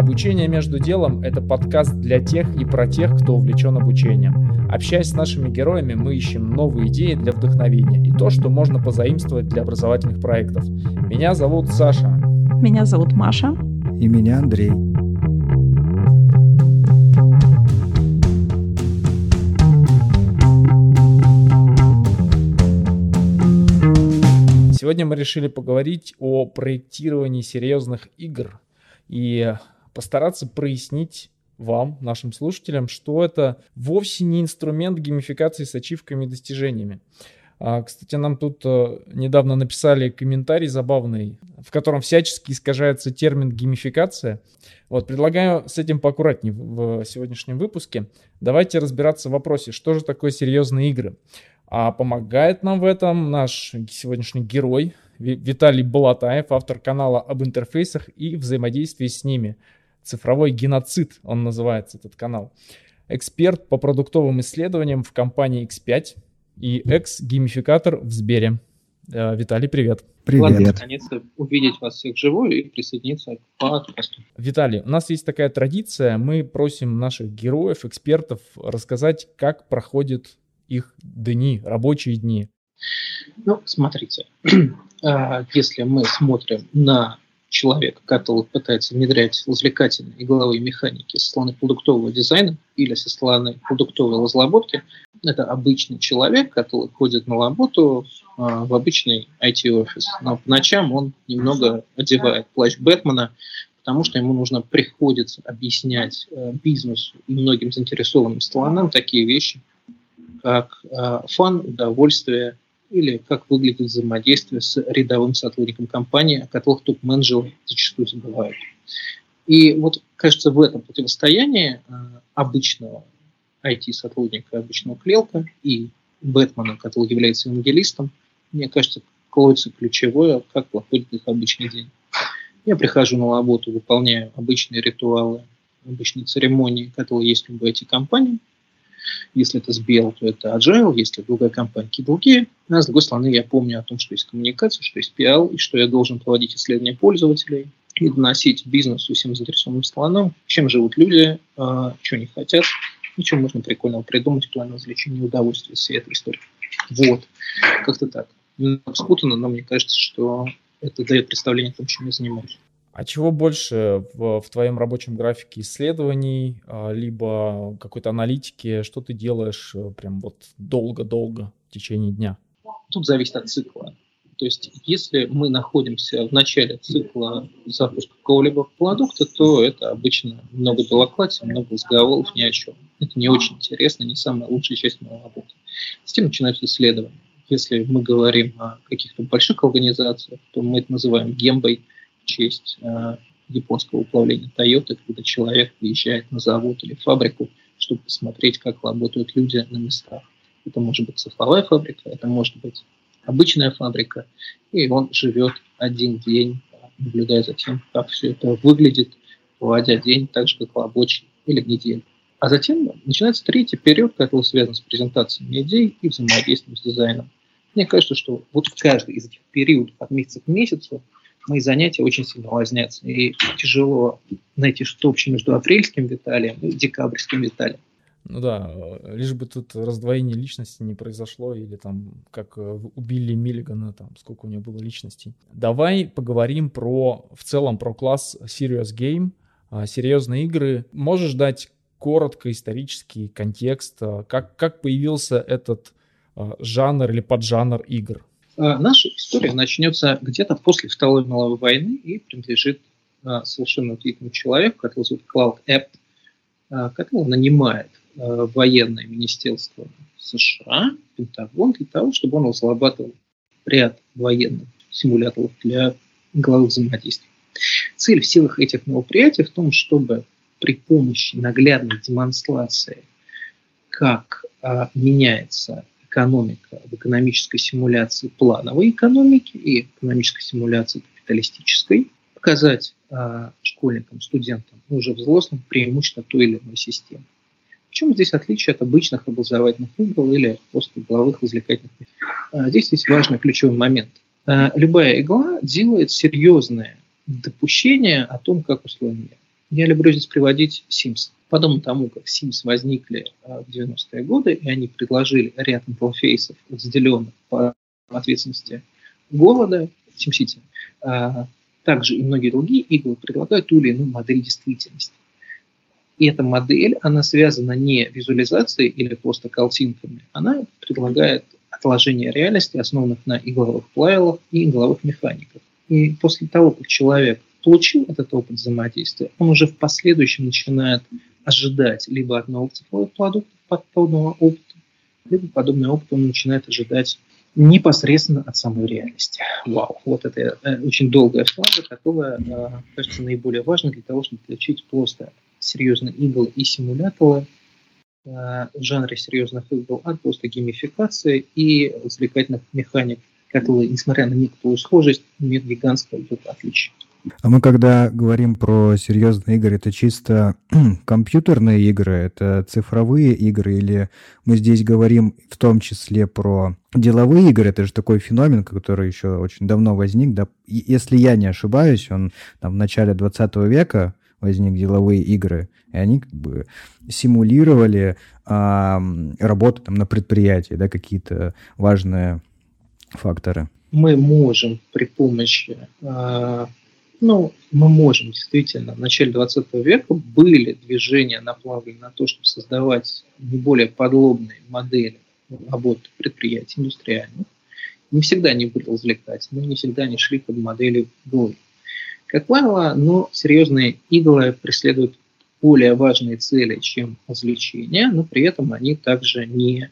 Обучение между делом – это подкаст для тех и про тех, кто увлечен обучением. Общаясь с нашими героями, мы ищем новые идеи для вдохновения и то, что можно позаимствовать для образовательных проектов. Меня зовут Саша. Меня зовут Маша. И меня Андрей. Сегодня мы решили поговорить о проектировании серьезных игр и постараться прояснить вам, нашим слушателям, что это вовсе не инструмент геймификации с ачивками и достижениями. А, кстати, нам тут э, недавно написали комментарий забавный, в котором всячески искажается термин геймификация. Вот, предлагаю с этим поаккуратнее в сегодняшнем выпуске. Давайте разбираться в вопросе, что же такое серьезные игры. А помогает нам в этом наш сегодняшний герой Виталий Балатаев, автор канала об интерфейсах и взаимодействии с ними – Цифровой геноцид, он называется, этот канал. Эксперт по продуктовым исследованиям в компании X5 и экс-геймификатор в Сбере. Э, Виталий, привет. Привет. Рад наконец-то увидеть вас всех вживую и присоединиться к подкасту. Виталий, у нас есть такая традиция. Мы просим наших героев, экспертов рассказать, как проходят их дни, рабочие дни. Ну, смотрите, а, если мы смотрим на человека, который пытается внедрять развлекательные игровые механики со стороны продуктового дизайна или со стороны продуктовой разработки, это обычный человек, который ходит на работу э, в обычный IT-офис. Но по ночам он немного одевает плащ Бэтмена, потому что ему нужно приходится объяснять э, бизнесу и многим заинтересованным сторонам такие вещи, как э, фан, удовольствие, или как выглядит взаимодействие с рядовым сотрудником компании, о которых топ-менеджеры зачастую забывают. И вот, кажется, в этом противостоянии э, обычного IT-сотрудника, обычного клелка и Бэтмена, который является евангелистом, мне кажется, кроется ключевое, как проходит их обычный день. Я прихожу на работу, выполняю обычные ритуалы, обычные церемонии, которые есть в любой IT-компании – если это Сбел, то это Agile, если другая компания, другие. А с другой стороны, я помню о том, что есть коммуникация, что есть PR, и что я должен проводить исследования пользователей и доносить бизнесу всем заинтересованным сторонам, чем живут люди, а, что они хотят, и чем можно прикольного придумать в плане развлечения и удовольствия всей этой истории. Вот, как-то так. Спутано, но мне кажется, что это дает представление о том, чем я занимаюсь. А чего больше в, в твоем рабочем графике исследований, а, либо какой-то аналитики, что ты делаешь э, прям вот долго-долго в течение дня? Тут зависит от цикла. То есть, если мы находимся в начале цикла запуска какого-либо продукта, то это обычно много белокладия, много разговоров ни о чем. Это не очень интересно, не самая лучшая часть моей работы. Затем начинаются исследования. Если мы говорим о каких-то больших организациях, то мы это называем гембой – честь э, японского управления Toyota, когда человек приезжает на завод или фабрику, чтобы посмотреть, как работают люди на местах. Это может быть цифровая фабрика, это может быть обычная фабрика, и он живет один день, наблюдая за тем, как все это выглядит, проводя день так же, как рабочий или неделю. А затем начинается третий период, который связан с презентациями идей и взаимодействием с дизайном. Мне кажется, что вот в каждый из этих периодов от месяца к месяцу мои занятия очень сильно разнятся. И тяжело найти что общее между апрельским Виталием и декабрьским Виталием. Ну да, лишь бы тут раздвоение личности не произошло, или там, как убили Миллигана, там, сколько у него было личностей. Давай поговорим про, в целом, про класс Serious Game, а, серьезные игры. Можешь дать коротко исторический контекст, а, как, как появился этот а, жанр или поджанр игр? А, наша история начнется где-то после Второй мировой войны и принадлежит а, совершенно удивительному человеку, который зовут Клауд Эпп, а, который нанимает военное министерство США, Пентагон, для того, чтобы он разрабатывал ряд военных симуляторов для игровых взаимодействий. Цель всех этих мероприятий в том, чтобы при помощи наглядной демонстрации, как а, меняется экономика в экономической симуляции плановой экономики и экономической симуляции капиталистической, показать э, школьникам, студентам, ну, уже взрослым преимущество той или иной системы. В чем здесь отличие от обычных образовательных игр или просто игровых развлекательных игр? Э, здесь есть важный ключевой момент. Э, любая игла делает серьезное допущение о том, как устроен мир. Я люблю здесь приводить Sims. Подобно тому, как Sims возникли в 90-е годы, и они предложили ряд интерфейсов, разделенных по ответственности голода в SimCity, также и многие другие игры предлагают ту или иную модель действительности. И эта модель, она связана не визуализацией или просто картинками, она предлагает отложение реальности, основанных на игловых правилах и игловых механиках. И после того, как человек получил этот опыт взаимодействия, он уже в последующем начинает ожидать либо от новых цифровых продуктов подобного опыта, либо подобный опыт он начинает ожидать непосредственно от самой реальности. Вау, вот это э, очень долгая фраза, которая, э, кажется, наиболее важна для того, чтобы отличить просто серьезные иглы и симуляторы э, в жанре серьезных игр от просто геймификации и развлекательных механик, которые, несмотря на некоторую схожесть, имеют гигантское отличие. А мы когда говорим про серьезные игры, это чисто компьютерные игры, это цифровые игры, или мы здесь говорим в том числе про деловые игры, это же такой феномен, который еще очень давно возник, да, если я не ошибаюсь, он там в начале 20 века возник деловые игры, и они как бы симулировали а, работу там на предприятии, да, какие-то важные факторы. Мы можем при помощи а, ну, мы можем действительно. В начале 20 века были движения, направленные на то, чтобы создавать не более подробные модели работы предприятий индустриальных. Не всегда они были развлекательными, не всегда они шли под модели боя. Как правило, но серьезные иглы преследуют более важные цели, чем развлечения, но при этом они также не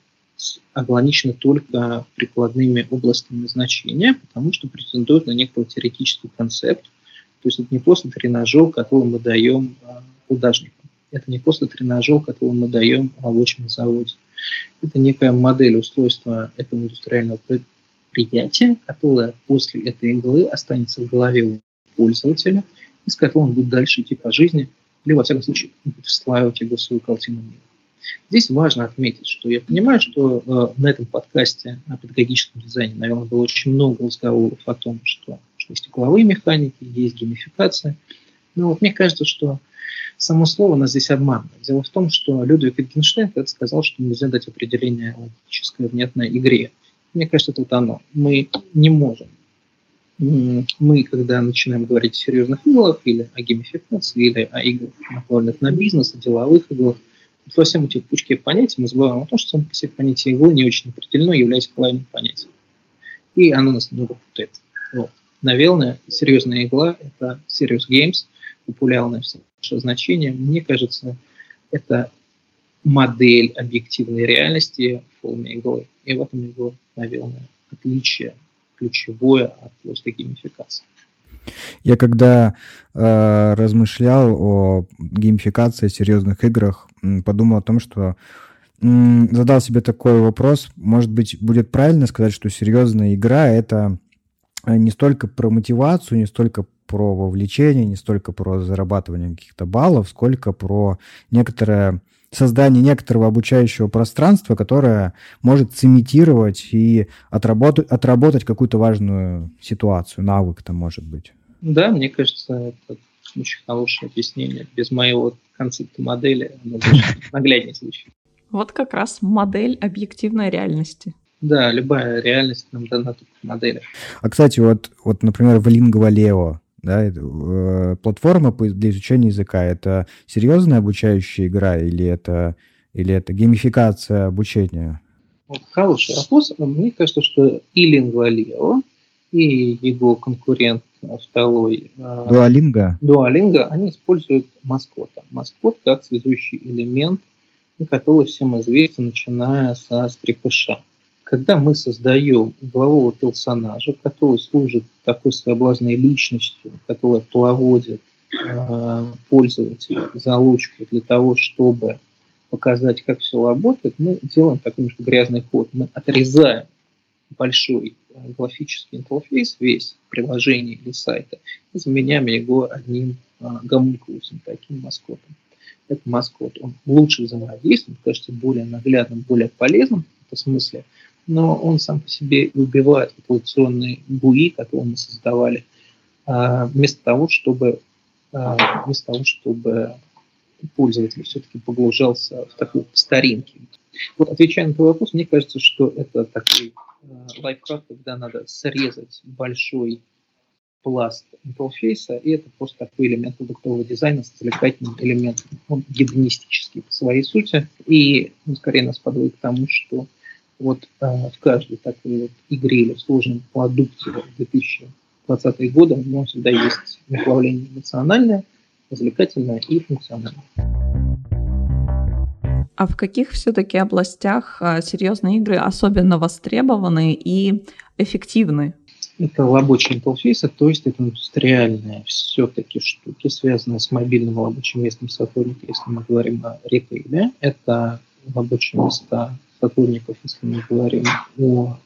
ограничены только прикладными областями значения, потому что претендуют на некий теоретический концепт, то есть это не просто тренажер, который мы даем а, художникам. Это не просто тренажер, который мы даем рабочим заводе. Это некая модель устройства этого индустриального предприятия, которая после этой иглы останется в голове у пользователя, и с которой он будет дальше идти по жизни, или, во всяком случае, будет встраивать его свою картину мира. Здесь важно отметить, что я понимаю, что э, на этом подкасте о педагогическом дизайне, наверное, было очень много разговоров о том, что есть угловые механики, есть геймификация. Но вот мне кажется, что само слово нас здесь обманывает. Дело в том, что Людвиг Wittgenstein когда сказал, что нельзя дать определение логической внятной игре. Мне кажется, это вот оно. Мы не можем. Мы, когда начинаем говорить о серьезных иглах или о геймификации, или о играх, направленных на бизнес, о деловых играх, во всем этих пучке понятий мы забываем о том, что само понятие иглы не очень определено, является правильным понятием. И оно нас немного путает. Вот. Наверное, серьезная игла – это Serious Games, популярное все значение. Мне кажется, это модель объективной реальности в форме иглы. И в этом его, наверное, отличие ключевое от просто геймификации. Я когда э, размышлял о геймификации, серьезных играх, подумал о том, что задал себе такой вопрос, может быть, будет правильно сказать, что серьезная игра — это не столько про мотивацию, не столько про вовлечение, не столько про зарабатывание каких-то баллов, сколько про некоторое создание некоторого обучающего пространства, которое может цементировать и отработать, отработать какую-то важную ситуацию, навык там может быть. Да, мне кажется, это очень хорошее объяснение. Без моего концепта модели оно нагляднее звучит. Вот как раз модель объективной реальности. Да, любая реальность нам дана тут в моделях. А, кстати, вот, вот например, в Lingua да, э, платформа для изучения языка, это серьезная обучающая игра или это, или это геймификация обучения? Вот хороший вопрос. Мне кажется, что и Lingua и его конкурент второй Дуалинга. Дуалинга, они используют маскота. Маскот как связующий элемент, который всем известен, начиная со скрипыша когда мы создаем углового персонажа, который служит такой своеобразной личностью, которая проводит э, пользователя за ручку для того, чтобы показать, как все работает, мы делаем такой немножко грязный ход. Мы отрезаем большой э, графический интерфейс, весь приложение или сайта, и заменяем его одним э, гомункулусом, таким маскотом. Этот маскот, он лучше взаимодействует, кажется более наглядным, более полезным в смысле – но он сам по себе убивает популяционные буи, которые мы создавали, а, вместо того, чтобы а, вместо того, чтобы пользователь все-таки погружался в такой старинки. Вот отвечая на твой вопрос, мне кажется, что это такой э, лайфхак, когда надо срезать большой пласт интерфейса, и это просто такой элемент продуктового дизайна с развлекательным элементом. Он гедонистический по своей сути, и он скорее нас подводит к тому, что вот э, в каждой такой вот игре или в сложном продукте 2020 года у него всегда есть направление эмоциональное, развлекательное и функциональное. А в каких все-таки областях а, серьезные игры особенно востребованы и эффективны? Это рабочий интерфейс, то есть это индустриальные все-таки штуки, связанные с мобильным рабочим местом сотрудника, если мы говорим о ритейле. Это рабочие места сотрудников, если мы говорим о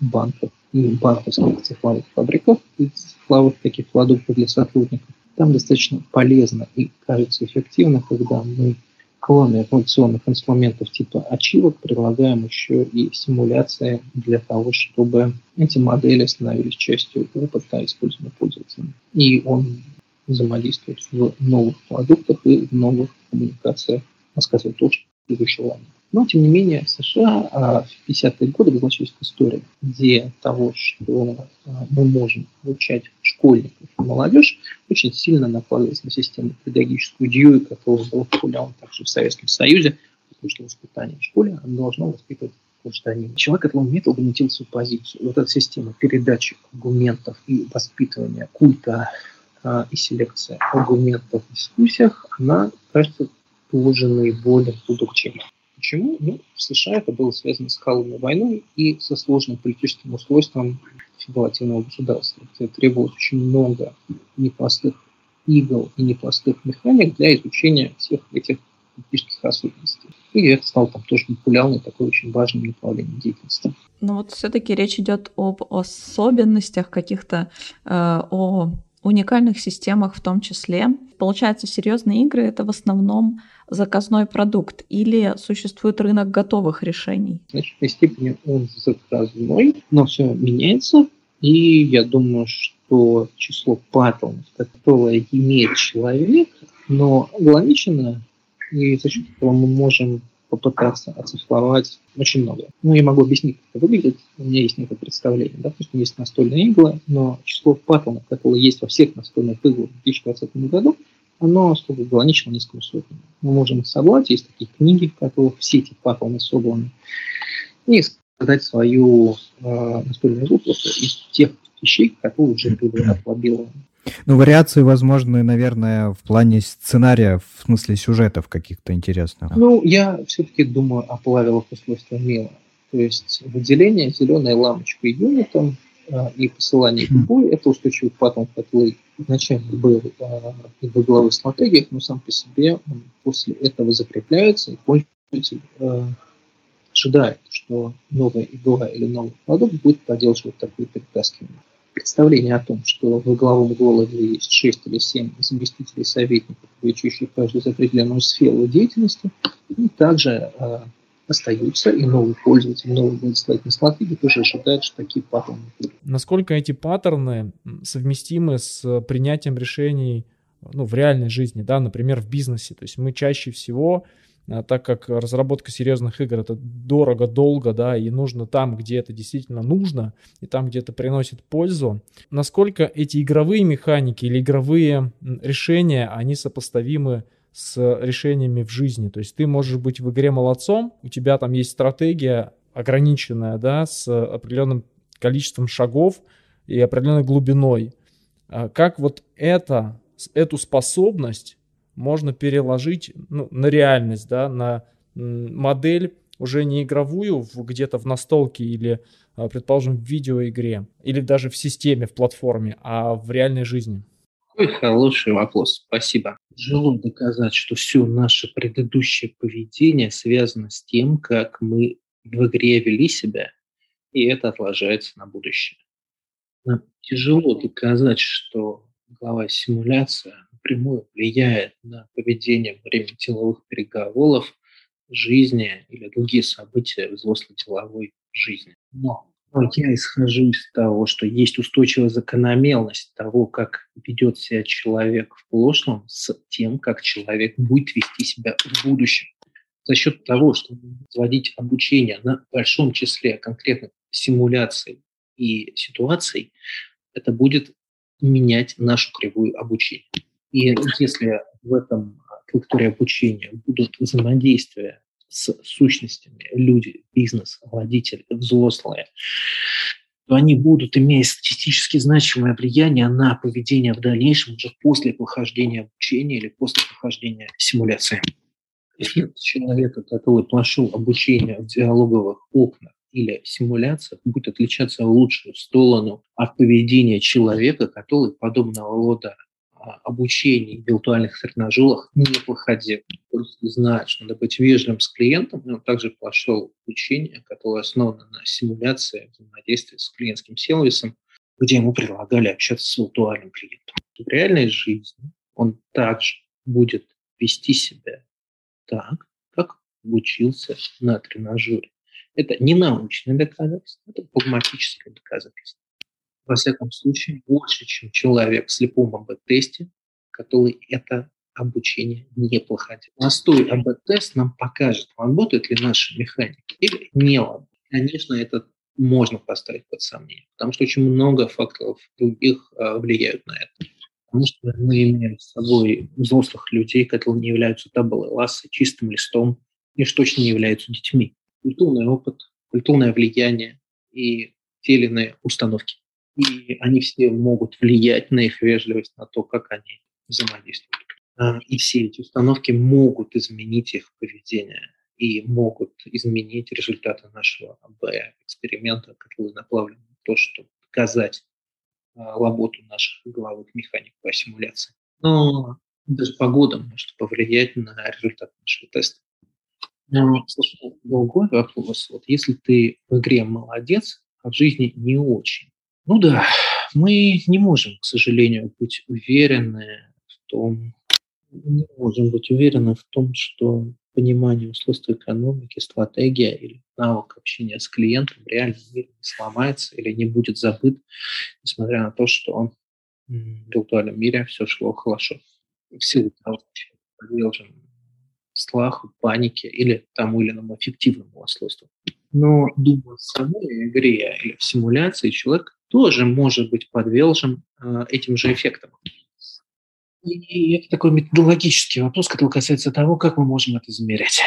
банках и банковских цифровых фабриках и цифровых таких продуктов для сотрудников. Там достаточно полезно и кажется эффективно, когда мы кроме функционных инструментов типа ачивок, предлагаем еще и симуляции для того, чтобы эти модели становились частью опыта использования пользователем. И он взаимодействует в новых продуктах и в новых коммуникациях, рассказывает то, что предыдущего ранее. Но, тем не менее, США а, в 50-е годы разошлась история, где того, что а, мы можем обучать школьников и молодежь, очень сильно накладывалась на систему педагогическую Дьюи, которая была популярна также в Советском Союзе, потому что воспитание в школе должно воспитывать гражданина. Человек этого умеет аргументировать свою позицию. Вот эта система передачи аргументов и воспитывания культа а, и селекция аргументов в дискуссиях, она, кажется, тоже наиболее продуктивна. Почему? Ну, в США это было связано с холодной войной и со сложным политическим устройством федеративного государства, где требовалось очень много непростых игл и непростых механик для изучения всех этих политических особенностей. И это стало там тоже популярным, такой очень важным направлением деятельности. Но вот все-таки речь идет об особенностях каких-то, э, о уникальных системах в том числе. Получается, серьезные игры это в основном заказной продукт или существует рынок готовых решений? В значительной степени он заказной, но все меняется. И я думаю, что число паттернов, которое имеет человек, но ограничено, и за счет этого мы можем попытаться оцифровать очень много. Ну, я могу объяснить, как это выглядит. У меня есть некое представление. Допустим, есть настольные иглы, но число паттернов, которые есть во всех настольных иглах в 2020 году, оно сколько ограничено несколько сотен. Мы можем собрать, есть такие книги, в которых все эти паттерны собраны, и создать свою э, настольную игру просто из тех вещей, которые уже были оплобированы. Ну, вариации возможны, наверное, в плане сценария, в смысле сюжетов каких-то интересных. Ну, я все-таки думаю о правилах устройства мира. То есть выделение зеленой лампочкой юнитом э, и посылание в бой – это устойчивый паттерн, который изначально был э, в угловых стратегиях, но сам по себе он после этого закрепляется, и пользователь э, ожидает, что новая игра или новый продукт будет поддерживать такое перетаскивание представление о том, что в угловом голове есть 6 или 7 заместителей советников, отвечающих каждый за определенную сферу деятельности, и также э, остаются, и новый пользователь, новый владельцательный стратегии тоже ожидает, что такие паттерны будут. Насколько эти паттерны совместимы с принятием решений ну, в реальной жизни, да, например, в бизнесе. То есть мы чаще всего так как разработка серьезных игр это дорого, долго, да, и нужно там, где это действительно нужно, и там, где это приносит пользу, насколько эти игровые механики или игровые решения, они сопоставимы с решениями в жизни. То есть ты можешь быть в игре молодцом, у тебя там есть стратегия ограниченная, да, с определенным количеством шагов и определенной глубиной. А как вот это, эту способность можно переложить ну, на реальность, да, на модель уже не игровую где-то в настолке или, а, предположим, в видеоигре, или даже в системе, в платформе, а в реальной жизни? Какой хороший вопрос, спасибо. Тяжело доказать, что все наше предыдущее поведение связано с тем, как мы в игре вели себя, и это отложается на будущее. Нам тяжело доказать, что глава симуляция напрямую влияет на поведение во время деловых переговоров, жизни или другие события взрослой деловой жизни. Но Я исхожу из того, что есть устойчивая закономерность того, как ведет себя человек в прошлом с тем, как человек будет вести себя в будущем. За счет того, что вводить обучение на большом числе конкретных симуляций и ситуаций, это будет менять нашу кривую обучения. И если в этом траектории обучения будут взаимодействия с сущностями, люди, бизнес, водители, взрослые, то они будут иметь статистически значимое влияние на поведение в дальнейшем уже после прохождения обучения или после прохождения симуляции. Эффект человека, который прошел обучение в диалоговых окнах или симуляциях, будет отличаться в лучшую сторону от поведения человека, который подобного рода обучении в виртуальных тренажерах не проходил. Пользователь знает, что надо быть вежливым с клиентом, он также прошел обучение, которое основано на симуляции взаимодействия с клиентским сервисом, где ему предлагали общаться с виртуальным клиентом. В реальной жизни он также будет вести себя так, как обучился на тренажере. Это не научное доказательство, это прагматическое доказательство во всяком случае, больше, чем человек в слепом АБ-тесте, который это обучение не проходил. Простой АБ-тест нам покажет, работает ли наша механика или не работает. Конечно, это можно поставить под сомнение, потому что очень много факторов других а, влияют на это. Потому что мы имеем с собой взрослых людей, которые не являются табелой лассы, чистым листом, и что точно не являются детьми. Культурный опыт, культурное влияние и те или иные установки и они все могут влиять на их вежливость, на то, как они взаимодействуют. И все эти установки могут изменить их поведение и могут изменить результаты нашего АБ-эксперимента, который направлен на то, чтобы показать а, работу наших головых механик по симуляции. Но даже погода может повлиять на результат нашего теста. Но, другой вопрос. Вот если ты в игре молодец, а в жизни не очень, ну да, мы не можем, к сожалению, быть уверены в том, не можем быть уверены в том, что понимание устройства экономики, стратегия или навык общения с клиентом мире не сломается или не будет забыт, несмотря на то, что в виртуальном мире все шло хорошо. В силу того, что подвержен страху, панике или тому или иному эффективному устройству. Но думая в самой игре или в симуляции, человек тоже может быть подвержен э, этим же эффектам. И это такой методологический вопрос, который касается того, как мы можем это измерять.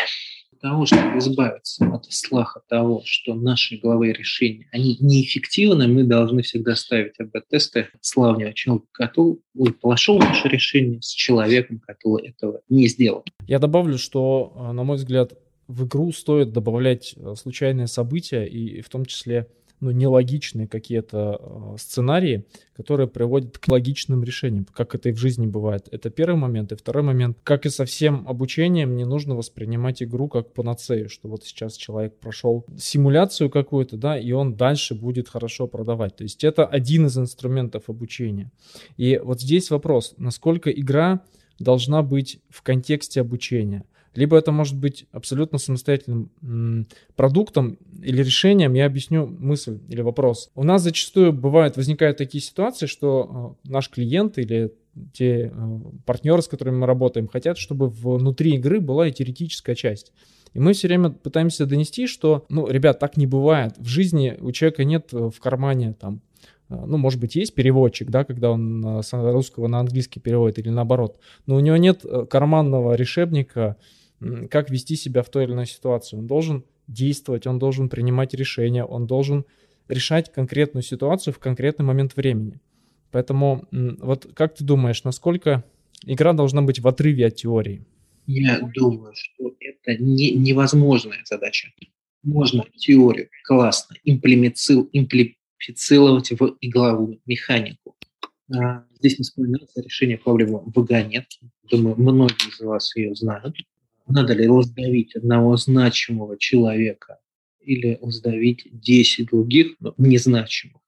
Для того, чтобы избавиться от страха того, что наши головые решения, они неэффективны, мы должны всегда ставить АБ-тесты славного человека, который пошел наше решение с человеком, который этого не сделал. Я добавлю, что, э, на мой взгляд, в игру стоит добавлять э, случайные события, и в том числе ну, нелогичные какие-то э, сценарии, которые приводят к логичным решениям, как это и в жизни бывает. Это первый момент. И второй момент, как и со всем обучением, не нужно воспринимать игру как панацею, что вот сейчас человек прошел симуляцию какую-то, да, и он дальше будет хорошо продавать. То есть это один из инструментов обучения. И вот здесь вопрос, насколько игра должна быть в контексте обучения – либо это может быть абсолютно самостоятельным продуктом или решением. Я объясню мысль или вопрос. У нас зачастую бывает, возникают такие ситуации, что э, наш клиент или те э, партнеры, с которыми мы работаем, хотят, чтобы внутри игры была и теоретическая часть. И мы все время пытаемся донести, что, ну, ребят, так не бывает. В жизни у человека нет э, в кармане там ну, может быть, есть переводчик, да, когда он с русского на английский переводит или наоборот, но у него нет карманного решебника, как вести себя в той или иной ситуации. Он должен действовать, он должен принимать решения, он должен решать конкретную ситуацию в конкретный момент времени. Поэтому вот как ты думаешь, насколько игра должна быть в отрыве от теории? Я думаю, что это не, невозможная задача. Можно теорию классно имплементировать в игловую механику. А, здесь не вспоминается решение проблемы вагонетки. Думаю, многие из вас ее знают надо ли раздавить одного значимого человека или раздавить 10 других, но незначимых.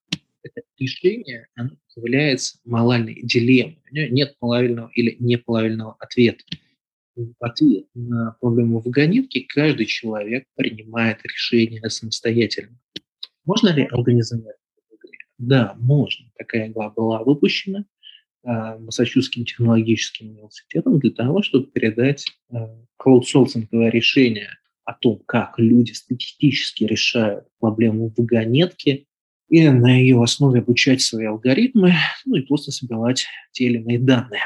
Это решение оно является моральной дилеммой. Нет правильного или неправильного ответа. Ответ на проблему вагонетки каждый человек принимает решение самостоятельно. Можно ли организовать Да, можно. Такая игла была выпущена Массачусетским технологическим университетом для того, чтобы передать э, краудсорсинговое решение о том, как люди статистически решают проблему вагонетки, и на ее основе обучать свои алгоритмы, ну и просто собирать те или иные данные.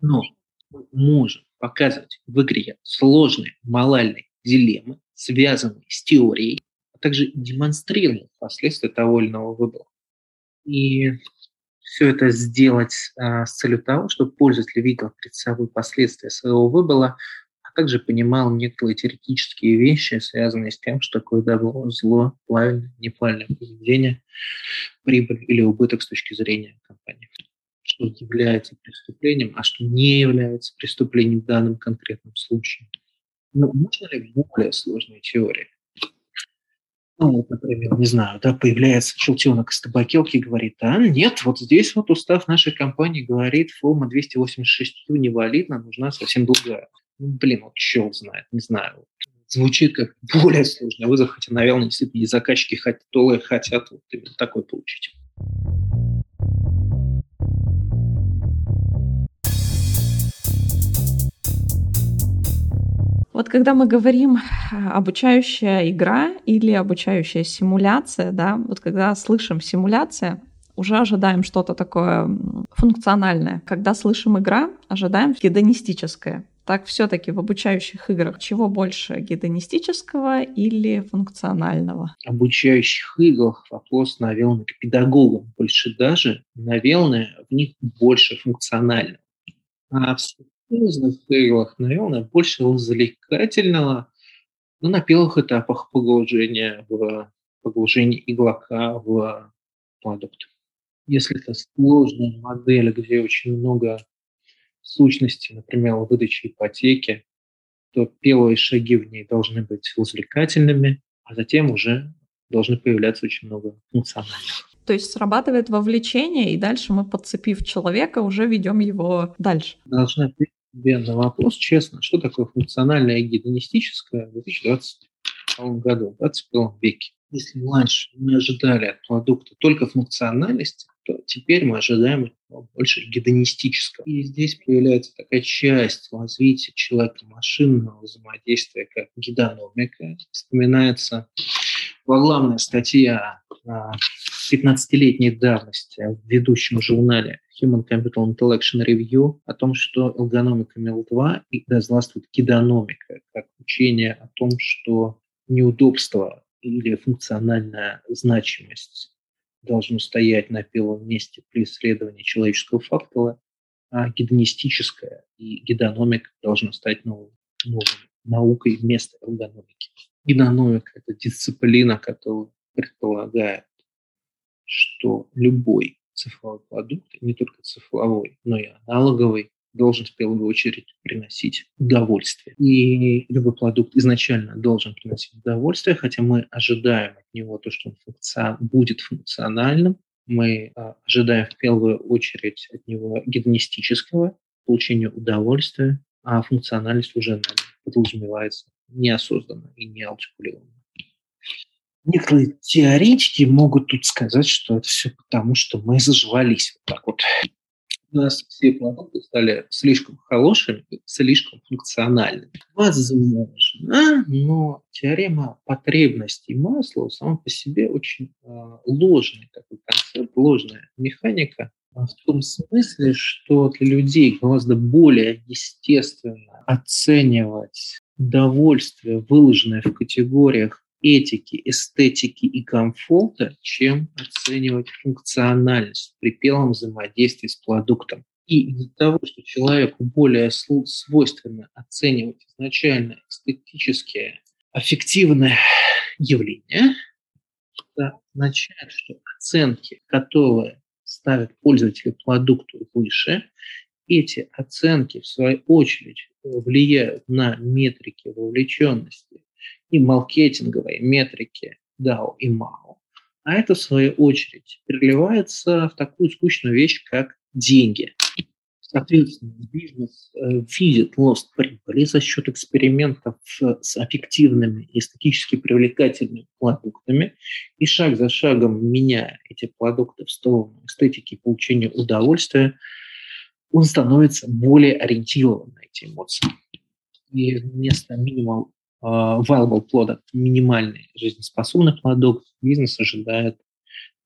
Но мы можем показывать в игре сложные малальные дилеммы, связанные с теорией, а также демонстрировать последствия того или иного выбора. И все это сделать а, с целью того, чтобы пользователь видел перед собой последствия своего выбора, а также понимал некоторые теоретические вещи, связанные с тем, что такое добро, зло, правильное, неправильное поведение, прибыль или убыток с точки зрения компании что является преступлением, а что не является преступлением в данном конкретном случае. Но можно ли более сложные теории? Ну, вот, например, не знаю, да, появляется челтенок из табакелки и говорит, а нет, вот здесь вот устав нашей компании говорит, форма 286 невалидна, нужна совсем другая. Ну, блин, вот черт знает, не знаю. Звучит как более сложный вызов, хотя, наверное, действительно и заказчики хотят, хотят вот именно такой получить. Вот когда мы говорим а, обучающая игра или обучающая симуляция, да, вот когда слышим симуляция, уже ожидаем что-то такое функциональное. Когда слышим игра, ожидаем гедонистическое. Так все-таки в обучающих играх чего больше, гедонистического или функционального? В обучающих играх вопрос навелный к педагогам. Больше даже навелный в них больше функционального. А в разных играх, наверное, больше развлекательного, но на первых этапах погружения в погружение игрока в продукт. Если это сложная модель, где очень много сущностей, например, выдачи ипотеки, то первые шаги в ней должны быть развлекательными, а затем уже должны появляться очень много функциональных. То есть срабатывает вовлечение, и дальше мы, подцепив человека, уже ведем его дальше. Должна себе на вопрос честно, что такое функциональное гедонистическое в 2020 году, в 21 веке. Если раньше мы ожидали от продукта только функциональности, то теперь мы ожидаем больше гедонистического. И здесь появляется такая часть развития человека-машинного взаимодействия, как гедономика. Вспоминается главная статья 15-летней давности в ведущем журнале Human Capital Intellection Review о том, что эргономика МИЛ-2 и дозваствует кидономика, как учение о том, что неудобство или функциональная значимость должны стоять на первом месте при исследовании человеческого фактора, а гедонистическая и гедономика должна стать новой, новой наукой вместо эргономики. Гедономика – это дисциплина, которая предполагает, что любой цифровой продукт, не только цифровой, но и аналоговый, должен в первую очередь приносить удовольствие. И любой продукт изначально должен приносить удовольствие, хотя мы ожидаем от него то, что он функцион... будет функциональным. Мы а, ожидаем в первую очередь от него гедонистического получения удовольствия, а функциональность уже подразумевается неосознанно и не артикулированно. Некоторые теоретики могут тут сказать, что это все потому, что мы заживались вот так вот. У нас все продукты стали слишком хорошими слишком функциональными. Возможно, но теорема потребностей масла сама по себе очень э, ложный такой концепт, ложная механика, в том смысле, что для людей гораздо более естественно оценивать удовольствие, выложенное в категориях этики, эстетики и комфорта, чем оценивать функциональность при первом взаимодействии с продуктом. И из-за того, что человеку более свойственно оценивать изначально эстетические, аффективные явления, это означает, что оценки, которые ставят пользователя продукту выше, эти оценки, в свою очередь, влияют на метрики вовлеченности и маркетинговые метрики DAO и MAO. А это, в свою очередь, переливается в такую скучную вещь, как деньги. Соответственно, бизнес э, видит лост прибыли за счет экспериментов с аффективными и эстетически привлекательными продуктами и шаг за шагом меняя эти продукты в сторону эстетики получения удовольствия, он становится более ориентирован на эти эмоции. И вместо minimal uh, viable product, минимальный жизнеспособный продукт, бизнес ожидает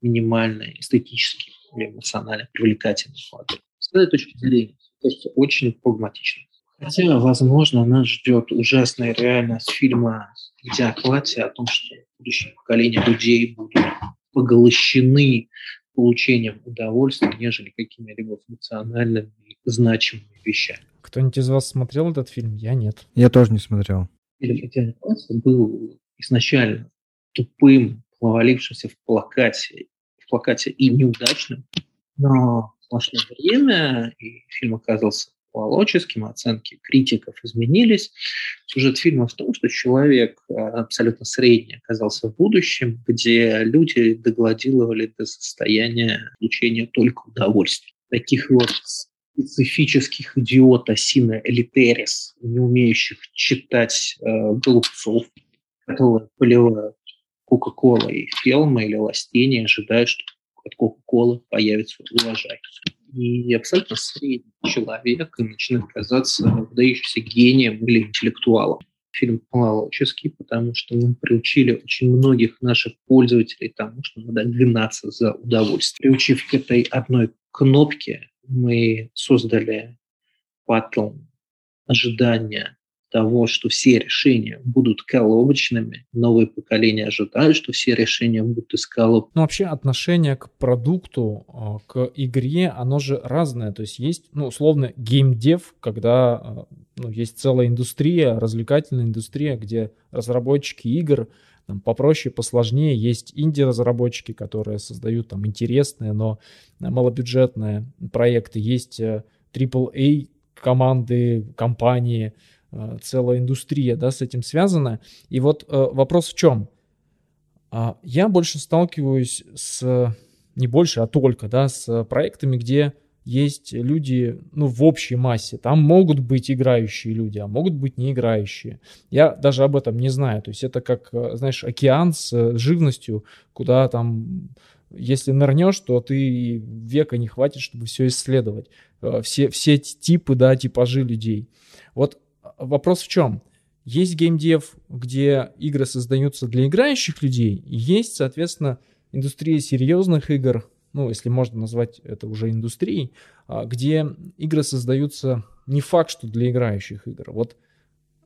минимальный эстетический или эмоционально привлекательный продукт с этой точки зрения, кажется, очень прагматично. Хотя, возможно, нас ждет ужасная реальность фильма «Идиократия» о том, что будущее поколение людей будут поглощены получением удовольствия, нежели какими-либо функциональными значимыми вещами. Кто-нибудь из вас смотрел этот фильм? Я нет. Я тоже не смотрел. Фильм «Идиократия» был изначально тупым, провалившимся в плакате, в плакате и неудачным, но прошло время, и фильм оказался психологическим, оценки критиков изменились. Сюжет фильма в том, что человек э, абсолютно средний оказался в будущем, где люди догладиловали до состояния получения только удовольствия. Таких вот специфических идиота сина элитерис, не умеющих читать э, голубцов, которые поливают Кока-Колой фелмы или ластения, ожидают, что от Кока-Колы появится урожай. И абсолютно средний человек и начинает казаться выдающимся гением или интеллектуалом. Фильм психологический, потому что мы приучили очень многих наших пользователей тому, что надо гнаться за удовольствием. Приучив к этой одной кнопке, мы создали паттерн ожидания того, что все решения будут коробочными, новые поколения ожидают, что все решения будут из коробок. Ну, вообще отношение к продукту, а, к игре, оно же разное. То есть есть, ну, условно, геймдев, когда а, ну, есть целая индустрия, развлекательная индустрия, где разработчики игр там, попроще, посложнее. Есть инди-разработчики, которые создают там интересные, но малобюджетные проекты. Есть AAA э, команды, компании, Э, целая индустрия, да, с этим связана. И вот э, вопрос в чем? А, я больше сталкиваюсь с, не больше, а только, да, с проектами, где есть люди, ну, в общей массе. Там могут быть играющие люди, а могут быть не играющие. Я даже об этом не знаю. То есть это как, э, знаешь, океан с живностью, куда там, если нырнешь, то ты века не хватит, чтобы все исследовать. Все, все типы, да, типажи людей. Вот вопрос в чем? Есть геймдев, где игры создаются для играющих людей, есть, соответственно, индустрия серьезных игр, ну, если можно назвать это уже индустрией, а, где игры создаются не факт, что для играющих игр. Вот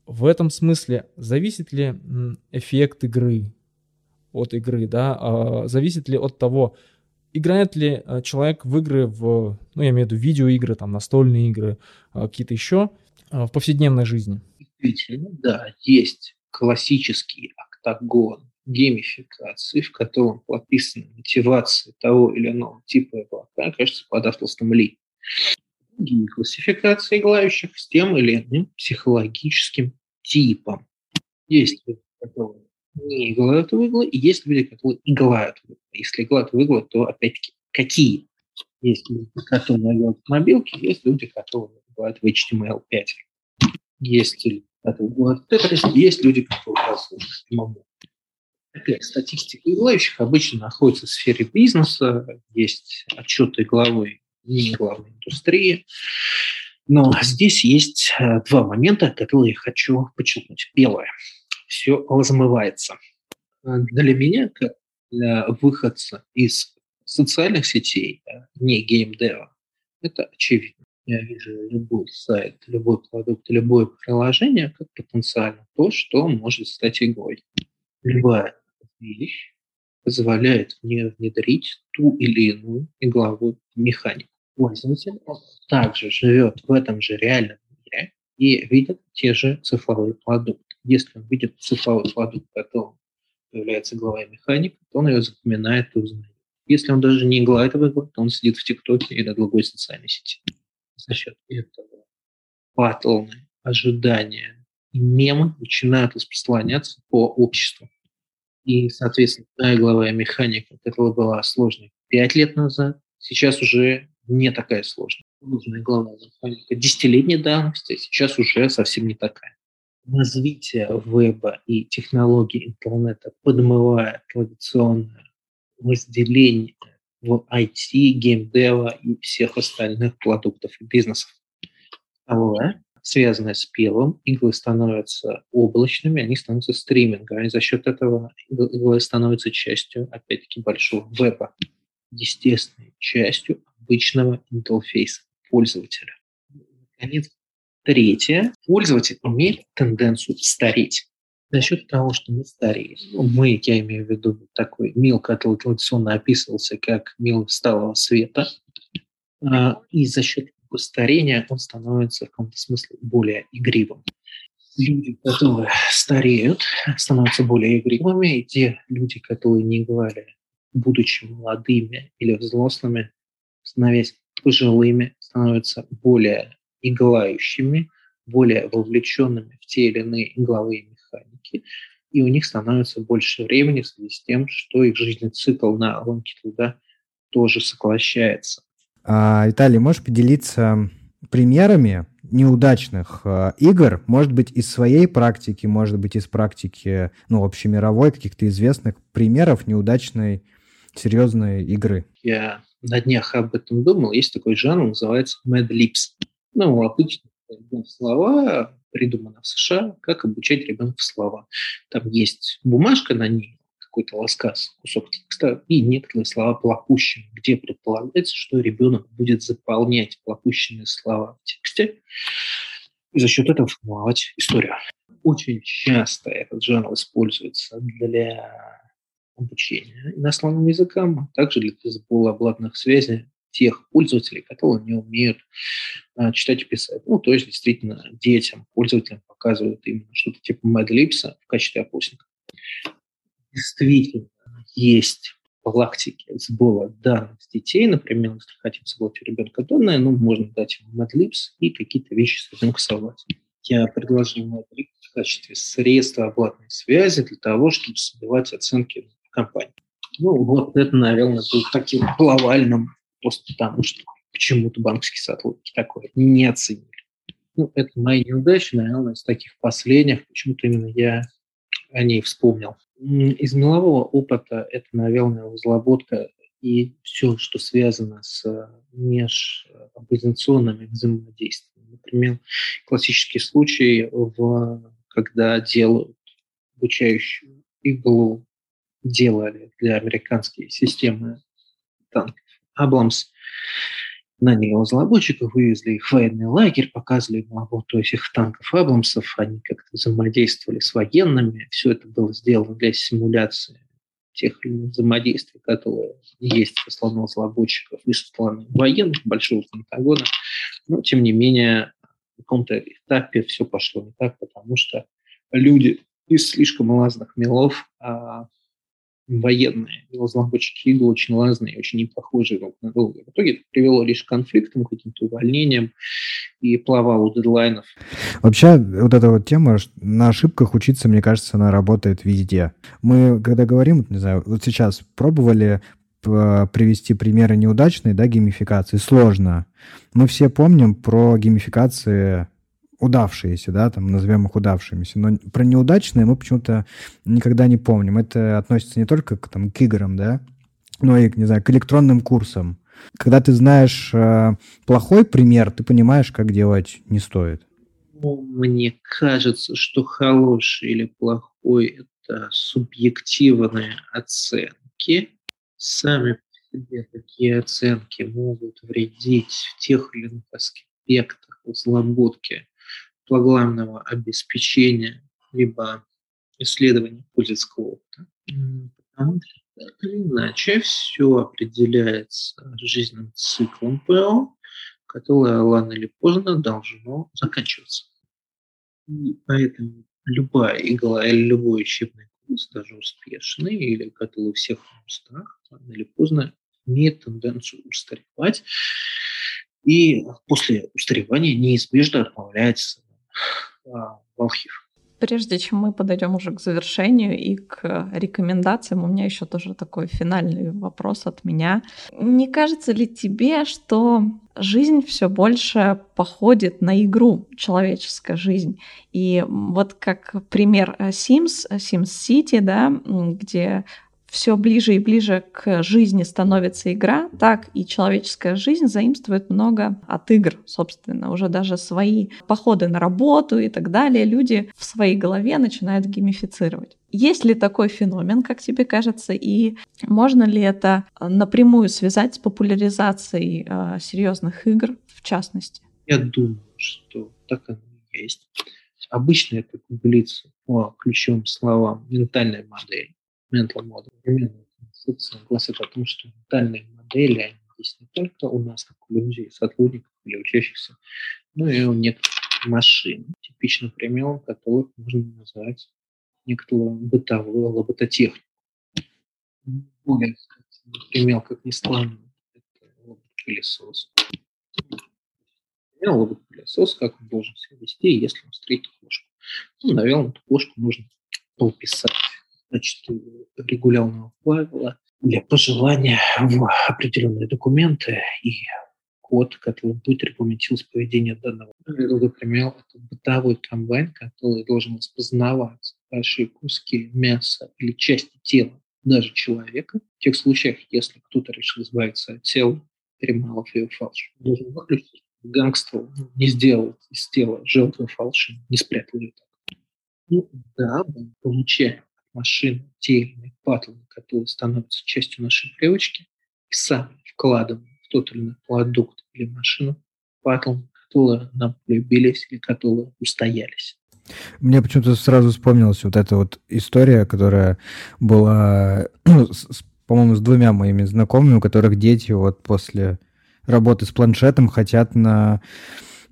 в этом смысле зависит ли эффект игры от игры, да, а, зависит ли от того, играет ли а, человек в игры, в, ну, я имею в виду видеоигры, там, настольные игры, какие-то еще, в повседневной жизни? Действительно, да, есть классический октагон геймификации, в котором прописана мотивация того или иного типа игрока, кажется, под авторством Ли. Другие классификации играющих с тем или иным психологическим типом. Есть люди, которые не играют в иглы, и есть люди, которые играют в иглы. Если играют в иглы, то опять-таки какие? Есть люди, которые играют в мобилки, есть люди, которые бывает в HTML5. Есть люди, которые бывают в есть люди, которые разложат могу. Опять, статистика играющих обычно находится в сфере бизнеса, есть отчеты главы не главной индустрии. Но здесь есть э, два момента, которые я хочу подчеркнуть. Первое. Все размывается. Для меня, как для выходца из социальных сетей, не геймдева, это очевидно я вижу любой сайт, любой продукт, любое приложение как потенциально то, что может стать игрой. Любая вещь позволяет мне внедрить ту или иную игровую механику. Пользователь также живет в этом же реальном мире и видит те же цифровые продукты. Если он видит цифровой продукт, в котором появляется игровая механика, то он ее запоминает и узнает. Если он даже не играет в игру, то он сидит в ТикТоке или другой социальной сети за счет этого паттерны, ожидания и мемы начинают распространяться по обществу. И, соответственно, игловая механика, которая была сложной пять лет назад, сейчас уже не такая сложная. нужная главная механика десятилетней давности, сейчас уже совсем не такая. Развитие веба и технологий интернета подмывает традиционное разделение в IT, геймдева и всех остальных продуктов и бизнесов. Второе, связанное с первым, иглы становятся облачными, они становятся стримингом, и за счет этого иглы становятся частью, опять-таки, большого веба, естественной частью обычного интерфейса пользователя. Наконец, третье. Пользователь имеет тенденцию стареть. За счет того, что мы стареем. Ну, мы, я имею в виду такой мил, который традиционно описывался как мил сталого света. А, и за счет старения он становится в каком-то смысле более игривым. Люди, которые стареют, становятся более игривыми, и те люди, которые не играли, будучи молодыми или взрослыми, становясь пожилыми, становятся более иглающими, более вовлеченными в те или иные игловые механики, и у них становится больше времени в связи с тем, что их жизненный цикл на ломке труда тоже сокращается. А, Виталий, можешь поделиться примерами неудачных э, игр, может быть, из своей практики, может быть, из практики, ну, общемировой, каких-то известных примеров неудачной серьезной игры? Я на днях об этом думал. Есть такой жанр, называется Mad Lips. Ну, обычно слова придумано в США, как обучать ребенка слова. Там есть бумажка на ней, какой-то рассказ, кусок текста, и некоторые слова плохущими, где предполагается, что ребенок будет заполнять плохущие слова в тексте, и за счет этого формировать историю. Очень часто этот жанр используется для обучения иностранным языкам, а также для сбора обратных связей тех пользователей, которые не умеют а, читать и писать. Ну, то есть, действительно, детям, пользователям показывают именно что-то типа MadLibs в качестве опросника. Действительно, есть практики сбора данных с детей, например, если хотим собрать у ребенка данные, ну, можно дать ему MadLibs и какие-то вещи с этим рисовать. Я предложил MadLibs в качестве средства обратной связи для того, чтобы собирать оценки компании. Ну, вот это, наверное, был таким глобальным, просто потому что почему-то банковские сотрудники такое не оценили. Ну, это мои неудачи, наверное, из таких последних. Почему-то именно я о ней вспомнил. Из мелового опыта это, наверное, разработка и все, что связано с межорганизационными взаимодействиями. Например, классический случай, в, когда делают обучающую иглу делали для американской системы танков Абламс. Наняли разработчиков, вывезли их в военный лагерь, показывали им работу этих танков Абламсов, они как-то взаимодействовали с военными. Все это было сделано для симуляции тех взаимодействий, которые есть со стороны разработчиков и со стороны военных, большого Пентагона. Но, тем не менее, в каком-то этапе все пошло не так, потому что люди из слишком разных миров а, военные и разработчики игр очень разные, очень не похожие друг на друга. В итоге это привело лишь к конфликтам, каким-то увольнениям и плавал у дедлайнов. Вообще, вот эта вот тема, на ошибках учиться, мне кажется, она работает везде. Мы, когда говорим, не знаю, вот сейчас пробовали привести примеры неудачной, да, геймификации. Сложно. Мы все помним про геймификации удавшиеся, да, там назовем их удавшимися, но про неудачные мы почему-то никогда не помним. Это относится не только к, там, к играм, да, но и, не знаю, к электронным курсам. Когда ты знаешь э, плохой пример, ты понимаешь, как делать не стоит. Ну, мне кажется, что хороший или плохой – это субъективные оценки. Сами по себе такие оценки могут вредить в тех или иных аспектах разработки программного обеспечения либо исследования пользовательского опыта. Потому что так или иначе все определяется жизненным циклом ПО, которое рано или поздно должно заканчиваться. И поэтому любая игла или любой учебный курс, даже успешный или который у всех в устах, рано или поздно имеет тенденцию устаревать. И после устаревания неизбежно отправляется в архив. Прежде чем мы подойдем уже к завершению и к рекомендациям, у меня еще тоже такой финальный вопрос от меня. Не кажется ли тебе, что жизнь все больше походит на игру, человеческая жизнь. И вот как пример Sims, Sims City, да, где все ближе и ближе к жизни становится игра, так и человеческая жизнь заимствует много от игр, собственно, уже даже свои походы на работу и так далее люди в своей голове начинают геймифицировать. Есть ли такой феномен, как тебе кажется, и можно ли это напрямую связать с популяризацией э, серьезных игр в частности? Я думаю, что так оно и есть. Обычно это гуглится по ключевым словам ментальная модель model. Современная концепция гласит о том, что ментальные модели, они есть не только у нас, как у людей, сотрудников или учащихся, но и у некоторых машин. Типичным примером которых можно назвать некоторую бытовую робототехнику. Более, например, как ни странно, это робот-пылесос. Робот-пылесос, как он должен себя вести, если он встретит кошку. Ну, наверное, эту кошку нужно пописать значит, регулярного правила для пожелания в определенные документы и код, который будет регламентировать поведение данного. Другой пример – это бытовой комбайн, который должен распознавать большие куски мяса или части тела даже человека. В тех случаях, если кто-то решил избавиться от тела, перемалывав ее фальш, должен выключить гангстер не сделал из тела жертвы фальши, не спрятал ее так. Ну да, мы получаем машин, иные паттерны, которые становятся частью нашей привычки, и сами вкладываем в тот или иной продукт или машину паттерн, которые нам полюбились или которые устоялись. Мне почему-то сразу вспомнилась вот эта вот история, которая была, ну, по-моему, с двумя моими знакомыми, у которых дети вот после работы с планшетом хотят на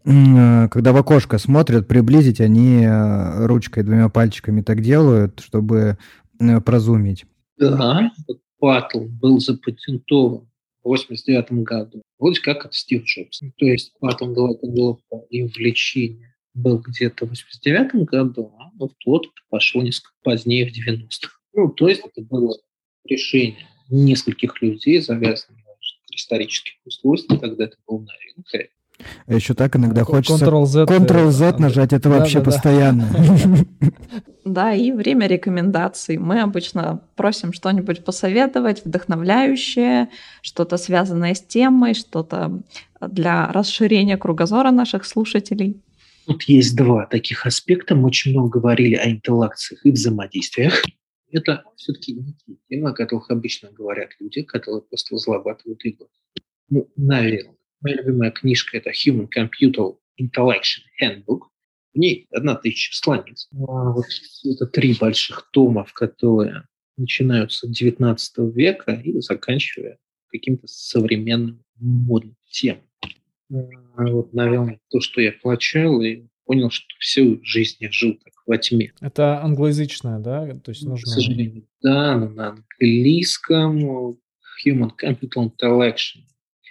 когда в окошко смотрят, приблизить, они э, ручкой двумя пальчиками так делают, чтобы э, прозумить. Да, Паттл был запатентован в 89 году. Вроде как от Стив Джобс. То есть Паттл Глоба и увлечение был где-то в 89 году, а в плод пошло несколько позднее, в 90-х. Ну, то есть это было решение нескольких людей, завязанных исторических устройствах, когда это был новинкой. А еще так иногда хочется Ctrl-Z, Ctrl-Z э, нажать, это да, вообще да, постоянно. Да, и время рекомендаций. Мы обычно просим что-нибудь посоветовать, вдохновляющее, что-то связанное с темой, что-то для расширения кругозора наших слушателей. Тут есть два таких аспекта. Мы очень много говорили о интеллакциях и взаимодействиях. Это все-таки не те темы, о которых обычно говорят люди, которые просто разрабатывают игры. Ну, наверное. Моя любимая книжка – это Human Computer Intellection Handbook. В ней одна тысяча страниц. А вот это три больших тома, которые начинаются с 19 века и заканчивая каким-то современным модным темам. А вот, наверное, то, что я получал, и понял, что всю жизнь я жил так во тьме. Это англоязычное, да? То есть нужно... К сожалению, да, на английском Human Computer Intellection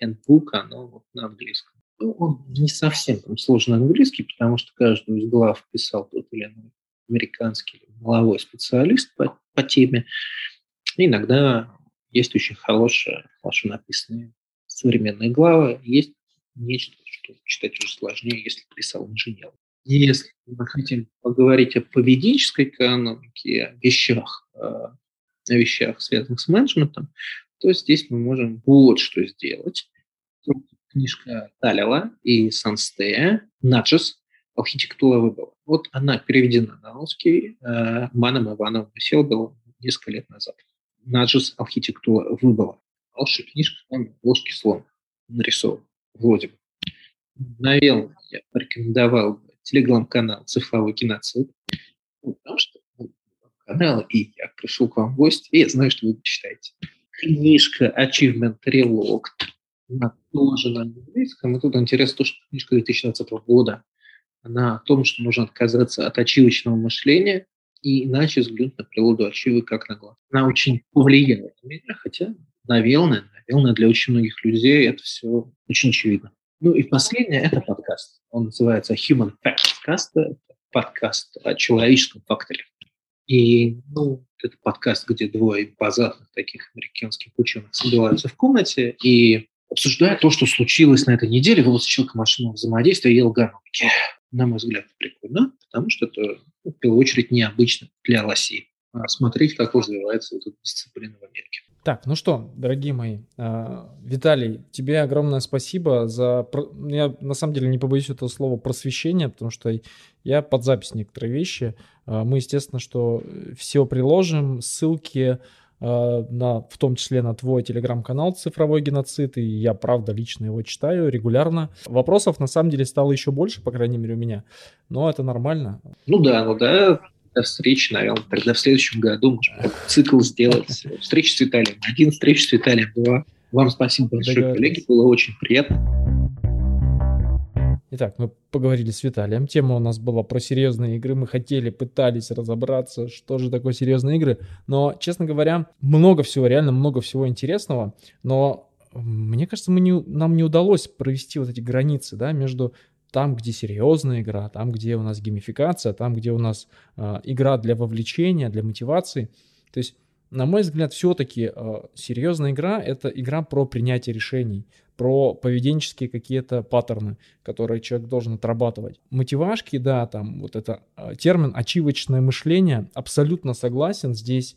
handbook, оно вот на английском. Ну, он не совсем там сложный английский, потому что каждую из глав писал тот или иной американский или маловой специалист по, по теме. И иногда есть очень хорошие, хорошо написанные современные главы, есть нечто, что читать уже сложнее, если писал инженер. Если мы хотим поговорить о поведенческой экономике, о вещах, э, о вещах, связанных с менеджментом, то здесь мы можем вот что сделать. Книжка Талила и Санстея «Наджес. Архитектура выбора». Вот она переведена на русский э, Маном Ивановым Селбелом несколько лет назад. «Наджес. Архитектура выбора». Хорошая книжка, там ложки слон нарисован, вроде бы. Наверное, я порекомендовал бы телеграм-канал «Цифровой геноцид», потому что ну, канал, и я пришел к вам в гости, и я знаю, что вы читаете книжка Achievement Relocked, она тоже на английском. И тут интересно то, что книжка 2020 года, она о том, что нужно отказаться от ачивочного мышления и иначе взглянуть на природу ачивы как на глаз. Она очень повлияла на меня, хотя, наверное, наверное, для очень многих людей это все очень очевидно. Ну и последнее – это подкаст. Он называется Human Facts Cast. Подкаст о человеческом факторе. И, ну, это подкаст, где двое базарных таких американских ученых собираются в комнате и обсуждают то, что случилось на этой неделе в области человека-машинного взаимодействия и алгоритмики. На мой взгляд, прикольно, потому что это, ну, в первую очередь, необычно для России. А смотреть, как развивается эта дисциплина в Америке. Так, ну что, дорогие мои, э, Виталий, тебе огромное спасибо за... Я на самом деле не побоюсь этого слова просвещение, потому что я под запись некоторые вещи. Э, мы, естественно, что все приложим, ссылки э, на, в том числе на твой телеграм-канал «Цифровой геноцид», и я, правда, лично его читаю регулярно. Вопросов, на самом деле, стало еще больше, по крайней мере, у меня, но это нормально. Ну да, ну да, до встречи, наверное, тогда в следующем году цикл сделать. Встречи с Виталием. Один, встречи с Виталием, два. Вам спасибо большое, коллеги, было очень приятно. Итак, мы поговорили с Виталием. Тема у нас была про серьезные игры. Мы хотели, пытались разобраться, что же такое серьезные игры. Но, честно говоря, много всего, реально много всего интересного. Но мне кажется, мы не, нам не удалось провести вот эти границы да, между там, где серьезная игра, там, где у нас геймификация, там, где у нас э, игра для вовлечения, для мотивации. То есть, на мой взгляд, все-таки э, а, серьезная игра — это игра про принятие решений, про поведенческие какие-то паттерны, которые человек должен отрабатывать. Мотивашки, да, там вот это э, термин «ачивочное мышление», абсолютно согласен, здесь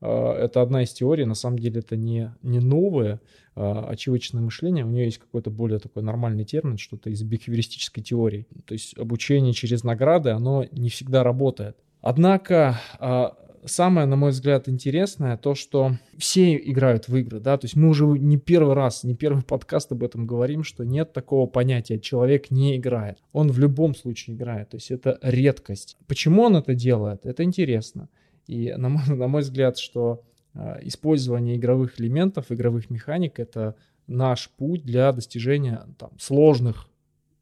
это одна из теорий, на самом деле это не, не новое, а, очевидное мышление, у нее есть какой-то более такой нормальный термин, что-то из бихевиористической теории. То есть обучение через награды, оно не всегда работает. Однако а, самое, на мой взгляд, интересное то, что все играют в игры, да, то есть мы уже не первый раз, не первый подкаст об этом говорим, что нет такого понятия «человек не играет». Он в любом случае играет, то есть это редкость. Почему он это делает? Это интересно. И на мой, на мой взгляд, что а, использование игровых элементов, игровых механик — это наш путь для достижения там, сложных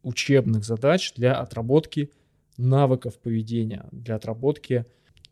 учебных задач, для отработки навыков поведения, для отработки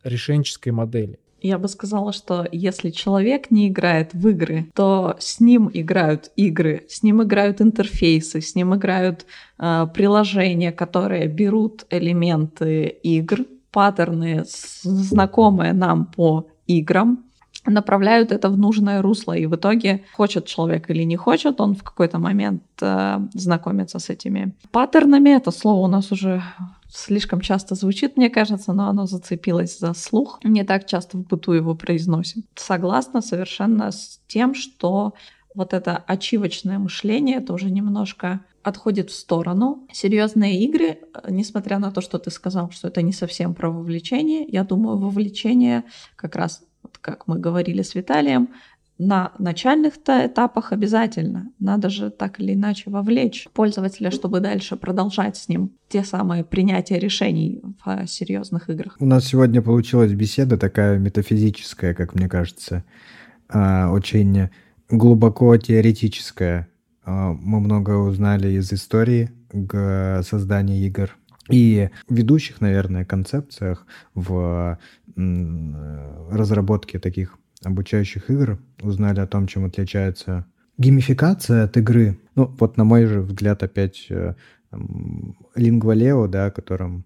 решенческой модели. Я бы сказала, что если человек не играет в игры, то с ним играют игры, с ним играют интерфейсы, с ним играют э, приложения, которые берут элементы игр, паттерны, знакомые нам по играм, направляют это в нужное русло, и в итоге, хочет человек или не хочет, он в какой-то момент э, знакомится с этими паттернами. Это слово у нас уже слишком часто звучит, мне кажется, но оно зацепилось за слух. Не так часто в быту его произносим. Согласна совершенно с тем, что вот это ачивочное мышление тоже немножко отходит в сторону. Серьезные игры, э, несмотря на то, что ты сказал, что это не совсем про вовлечение, я думаю, вовлечение как раз вот как мы говорили с Виталием, на начальных этапах обязательно. Надо же так или иначе вовлечь пользователя, чтобы дальше продолжать с ним те самые принятия решений в серьезных играх. У нас сегодня получилась беседа такая метафизическая, как мне кажется, а, очень глубоко теоретическая. А, мы много узнали из истории создания игр и ведущих, наверное, концепциях в разработке таких обучающих игр узнали о том, чем отличается геймификация от игры. Ну, вот на мой же взгляд опять Лингвалео, да, о котором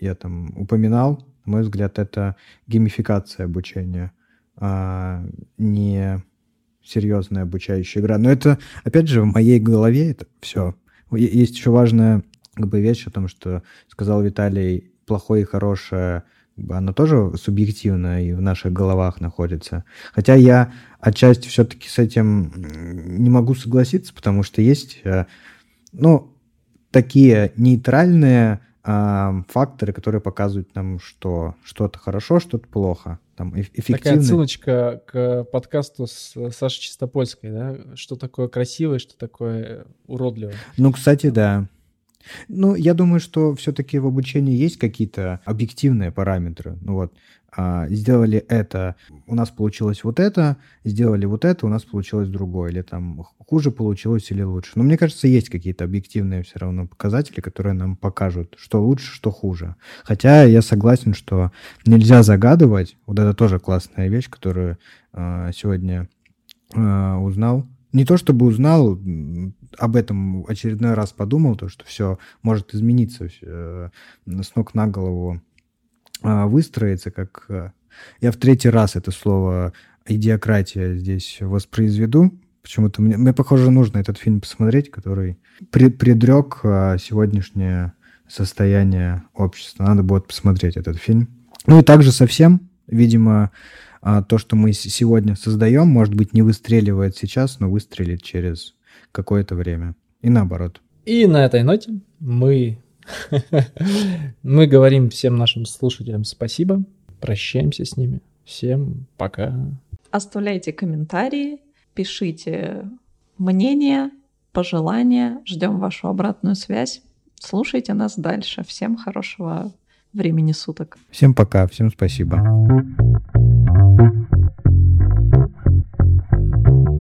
я там упоминал, на мой взгляд, это геймификация обучения, а не серьезная обучающая игра. Но это, опять же, в моей голове это все. Есть еще важная как бы вещь о том, что сказал Виталий, плохое и хорошее, оно тоже субъективно и в наших головах находится. Хотя я отчасти все-таки с этим не могу согласиться, потому что есть, э, ну, такие нейтральные э, факторы, которые показывают нам, что что-то хорошо, что-то плохо. Там эффективно. Такая ссылочка к подкасту с Сашей Чистопольской, да? Что такое красивое, что такое уродливое. Ну, кстати, да. Ну, я думаю, что все-таки в обучении есть какие-то объективные параметры. Ну вот, а, сделали это, у нас получилось вот это, сделали вот это, у нас получилось другое, или там хуже получилось или лучше. Но мне кажется, есть какие-то объективные все равно показатели, которые нам покажут, что лучше, что хуже. Хотя я согласен, что нельзя загадывать. Вот это тоже классная вещь, которую э, сегодня э, узнал не то чтобы узнал, об этом очередной раз подумал, то, что все может измениться э, с ног на голову, э, выстроиться, как... Э, я в третий раз это слово идиократия здесь воспроизведу. Почему-то мне, мне, похоже, нужно этот фильм посмотреть, который пред, предрек э, сегодняшнее состояние общества. Надо будет посмотреть этот фильм. Ну и также совсем, видимо, а, то, что мы сегодня создаем, может быть, не выстреливает сейчас, но выстрелит через какое-то время. И наоборот. И на этой ноте мы, мы говорим всем нашим слушателям спасибо, прощаемся с ними. Всем пока. Оставляйте комментарии, пишите мнения, пожелания, ждем вашу обратную связь. Слушайте нас дальше. Всем хорошего времени суток. Всем пока, всем спасибо.